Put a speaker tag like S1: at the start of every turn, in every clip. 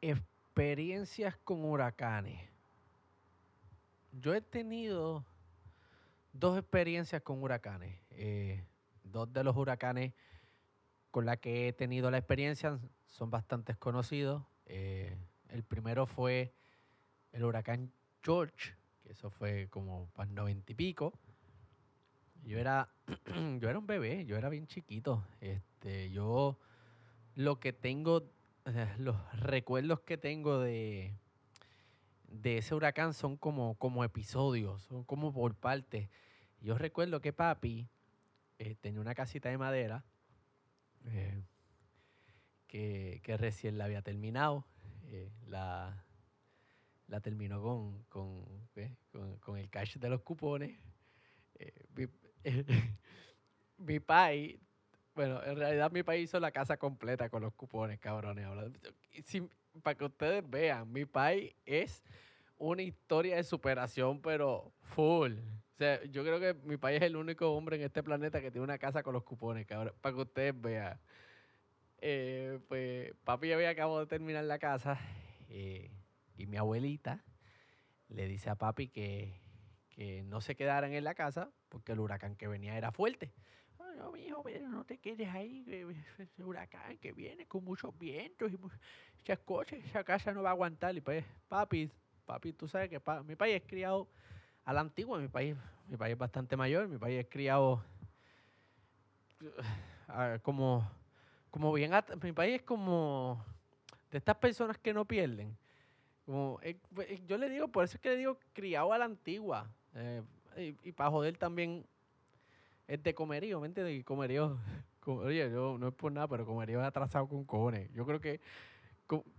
S1: Experiencias con huracanes. Yo he tenido dos experiencias con huracanes. Eh, dos de los huracanes con la que he tenido la experiencia son bastante conocidos. Eh, el primero fue el huracán George, que eso fue como para noventa y pico. Yo era, yo era un bebé, yo era bien chiquito. Este, yo lo que tengo, los recuerdos que tengo de, de ese huracán son como, como episodios, son como por partes. Yo recuerdo que papi eh, tenía una casita de madera eh, que, recién la había terminado. Eh, la, la terminó con, con, con, el cash de los cupones. mi, mi pai, bueno, en realidad mi país hizo la casa completa con los cupones, cabrones. para que ustedes vean, mi país es una historia de superación, pero full. O sea, yo creo que mi país es el único hombre en este planeta que tiene una casa con los cupones, cabrón. Para que ustedes vean. Eh, pues papi había acabado de terminar la casa eh, y mi abuelita le dice a papi que, no se quedaran en la casa porque el huracán que venía era fuerte. No, hijo, pero no te quedes ahí, ese huracán que viene con muchos vientos y muchas cosas, esa casa no va a aguantar. Y pues, papi, papi, tú sabes que mi país es criado a la antigua, mi país, mi país es bastante mayor, mi país es criado como, como bien, mi país es como de estas personas que no pierden. Como, eh, pues, yo le digo, por eso es que le digo criado a la antigua. Eh, y, para joder también es de comerío, ¿me entiendes? Y comerío, oye, yo no es por nada, pero comerío es atrasado con cojones. Yo creo que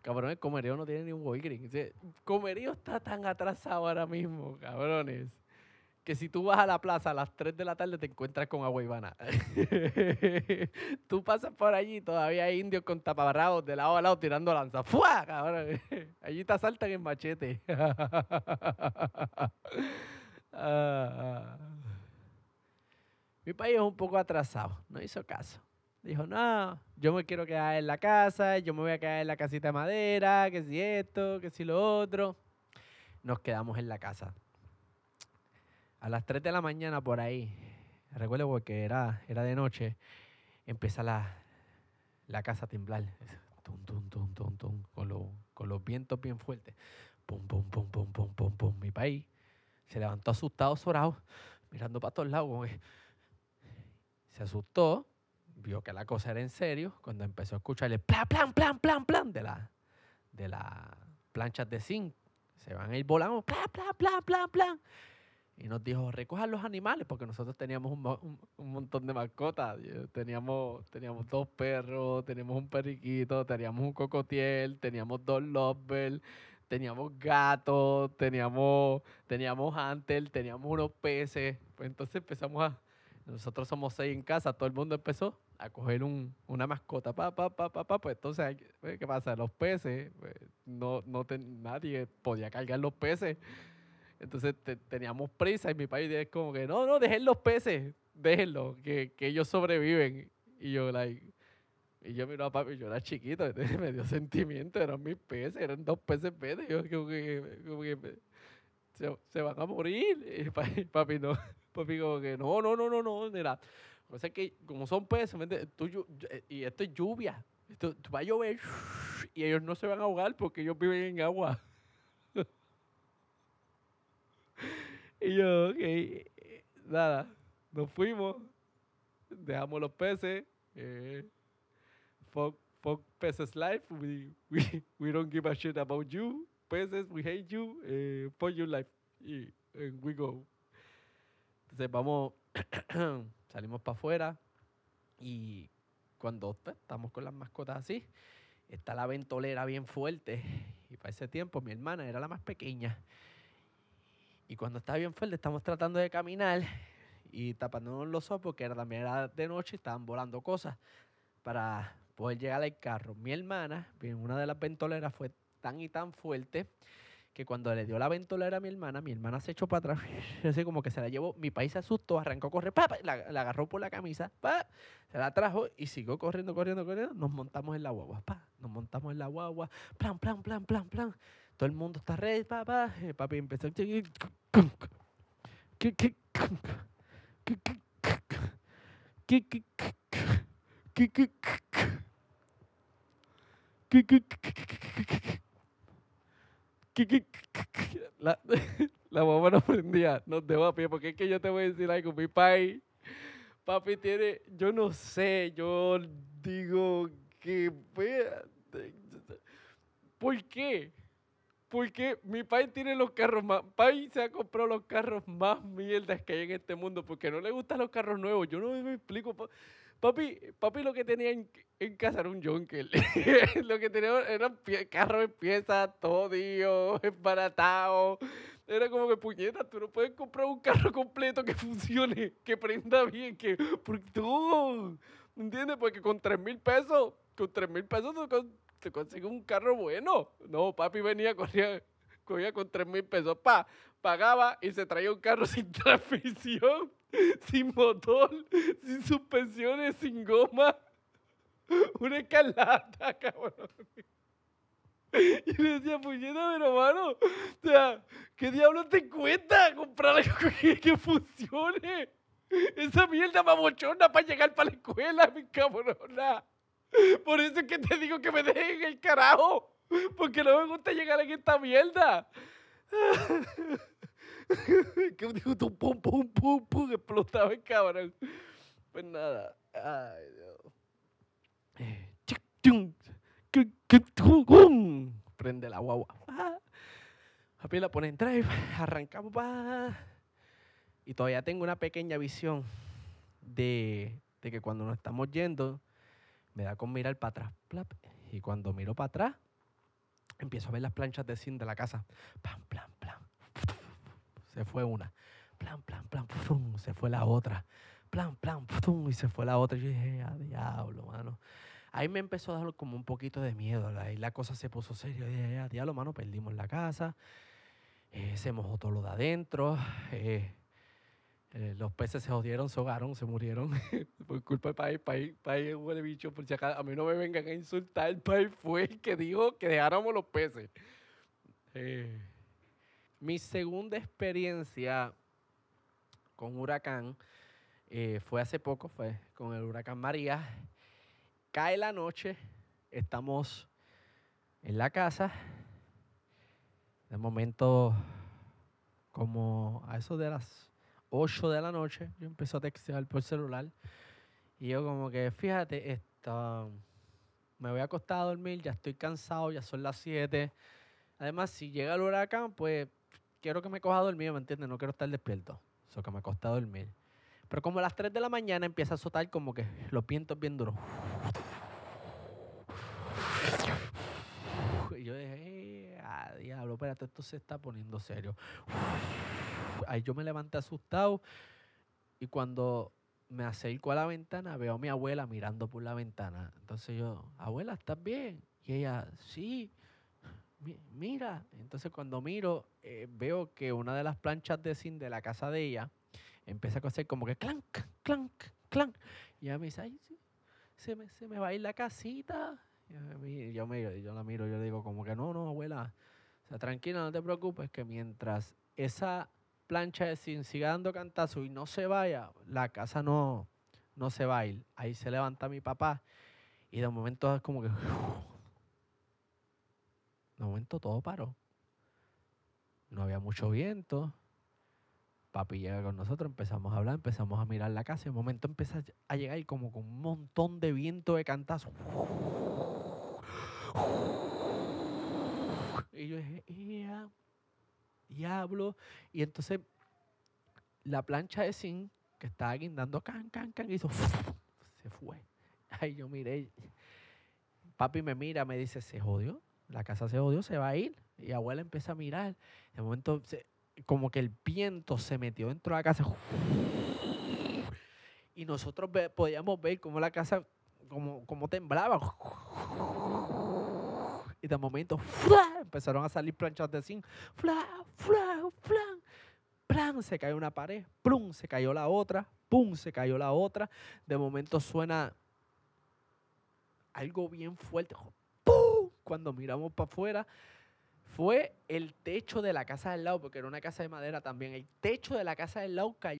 S1: cabrones, Comerío no tiene ni un Walgreens. Comerío está tan atrasado ahora mismo, cabrones, que si tú vas a la plaza a las 3 de la tarde te encuentras con agua Ivana. tú pasas por allí todavía hay indios con taparrabos de lado a lado tirando lanzas. ¡Fua! Allí te asaltan en machete. Ah, ah. Mi país es un poco atrasado, no hizo caso. Dijo, no, yo me quiero quedar en la casa, yo me voy a quedar en la casita de madera, que si esto, que si lo otro. Nos quedamos en la casa. A las 3 de la mañana por ahí, recuerdo porque era, era de noche, empieza la, la casa a temblar. Tum, tum, tum, tum, tum, con, con los vientos bien fuertes. Pum, pum, pum, pum, pum, pum, pum. Mi país se levantó asustado, zorado, mirando para todos lados. Se asustó vio que la cosa era en serio cuando empezó a escucharle plan, plan, plan, plan, plan de la de las planchas de zinc. Se van a ir volando, plan, plan, plan, plan, plan. Y nos dijo, recojan los animales, porque nosotros teníamos un, montón de mascotas. Teníamos, teníamos dos perros, teníamos un periquito, teníamos un cocotiel, teníamos dos lovebirds, teníamos gatos, teníamos, teníamos teníamos unos peces. Pues entonces empezamos a... Nosotros somos seis en casa, todo el mundo empezó a coger un, una mascota, pa, pa, pa, pa, pa, pues entonces, pues, ¿qué pasa? Los peces, pues, no, no nadie podía cargar los peces. Entonces teníamos prisa y mi país es como que, no, no, dejen los peces, déjenlos, que, que ellos sobreviven. Y yo, like, y yo miro a papi, yo era chiquito, me dio sentimiento, eran mis peces, eran dos peces verdes. Yo como que, como que se, se, van a morir. Y papi, papi no, papi como que, no, no, no, no, no, mira, o sea que, como son peces, eh, y esto es lluvia. Esto, va a llover y ellos no se van a ahogar porque ellos viven en agua. y yo, ok, nada, nos fuimos, dejamos los peces. Eh, fuck, fuck peces life. We, we, we don't give a shit about you. Peces, we hate you. Eh, fuck your life. Y and we go. Entonces vamos. salimos para afuera y cuando pues, estamos con las mascotas así, está la ventolera bien fuerte y para ese tiempo mi hermana era la más pequeña. Y cuando estaba bien fuerte estamos tratando de caminar y tapándonos los ojos porque era, también era de noche y estaban volando cosas para poder llegar al carro. Mi hermana, en una de las ventoleras fue tan y tan fuerte que cuando le dio la ventolera a mi hermana, mi hermana se echó para atrás, así como que se la llevó, mi país se asustó, arrancó a correr, la, agarró por la camisa, se la trajo y siguió corriendo, corriendo, corriendo, nos montamos en la guagua, pa, nos montamos en la guagua, plan, plan, plan, plan, plan, todo el mundo está ready, pa, pa, papi empezó, la, la mamá no prendía, no te va a pie, porque es que yo te voy a decir algo, mi papi, papi tiene, yo no sé, yo digo que, ¿por qué? Porque mi país tiene los carros más, país se ha comprado los carros más mierdas que hay en este mundo, porque no le gustan los carros nuevos, yo no me explico. Papi, papi lo que tenía en, casa era un Junker. lo que tenía eran carros en piezas, todo embaratado. Era como que puñeta, tú no puedes comprar un carro completo que funcione, que prenda bien, que porque tú, ¿entiendes? Porque con 3 mil pesos, con 3 mil pesos te consigues un carro bueno. No, papi venía, corría, cogía con 3 mil pesos, pa, pagaba y se traía un carro sin transmisión sin motor, sin suspensiones, sin goma. Una escalata, cabrón. Y le decía, puñeta, pero hermano, o sea, ¿qué diablo te cuesta comprar algo que, funcione? Esa mierda mamochona para llegar para la escuela, mi cabrona. Por eso es que te digo que me dejen el carajo. Porque no me gusta llegar en esta mierda. que dijo pum, pum, pum, pum, explotaba el cabrón. Pues nada. Ay, Dios. Prende la guagua. Papi la pone en drive. Arrancamos. Y todavía tengo una pequeña visión de, de que cuando nos estamos yendo, me da con mirar para atrás. Y cuando miro para atrás, empiezo a ver las planchas de zinc de la casa. Pam, plan, plan se fue una. Plan, plan, plan, se fue la otra. Plan, plan, y se fue la otra. Y yo dije, a diablo, mano. Ahí me empezó a dar como un poquito de miedo. Ahí la cosa se puso seria. Yo dije, a diablo, mano, perdimos la casa. Eh, se mojó todo lo de adentro. Eh, eh, los peces se jodieron, se ahogaron, se murieron. por culpa del país, país, país huele bicho. Por si a mí no me vengan a insultar. El país fue el que dijo que dejáramos los peces. Eh, mi segunda experiencia con huracán eh, fue hace poco, fue con el huracán María. Cae la noche, estamos en la casa. De momento, como a eso de las 8 de la noche, yo empecé a textear por celular. Y yo como que, fíjate, me voy a acostar a dormir, ya estoy cansado, ya son las 7. Además, si llega el huracán, pues quiero que me coja a dormir, ¿me entiendes? No quiero estar despierto. Eso que me cuesta dormir. Pero como a las 3 de la mañana empieza a azotar como que los vientos bien duros. Y yo dije, eh, ah, diablo, espérate, esto se está poniendo serio. Ahí yo me levanté asustado y cuando me acerco a la ventana veo a mi abuela mirando por la ventana. Entonces yo, abuela, ¿estás bien? Y ella, sí mira. Entonces cuando miro, eh, veo que una de las planchas de zinc de la casa de ella empieza a hacer como que clank, clank, clank. Y ella me dice, ay, sí, se me, se me va a ir la casita. Y yo, me, yo la miro, yo le digo como que no, no, abuela. Tranquila, no te preocupes, que mientras esa plancha de zinc siga dando cantazo y no se vaya, la casa no, no se va. Ahí se levanta mi papá y de momento es como que de momento todo paró. No había mucho viento. Papi llega con nosotros, empezamos a hablar, empezamos a mirar la casa. Y de momento empieza a llegar como con un montón de viento de cantazo. Y yo dije, diablo. Y entonces la plancha de zinc que estaba guindando can, can, can, hizo, se fue. Ay, yo miré. Papi me mira, me dice, se jodió la casa se odió, se va a ir. Y abuela empieza a mirar. De momento, como que el viento se metió dentro de la casa. Y nosotros podíamos ver cómo la casa, como, como temblaba. Y de momento ¡fla! empezaron a salir planchas de zinc. ¡Fla! ¡Fla! ¡Flan! ¡Plan! Se cayó una pared. ¡Plum! Se cayó la otra. ¡Pum! Se cayó la otra. De momento suena algo bien fuerte. ¡Pum! Cuando miramos para afuera, fue el techo de la casa del lado, porque era una casa de madera también. El techo de la casa del lado cayó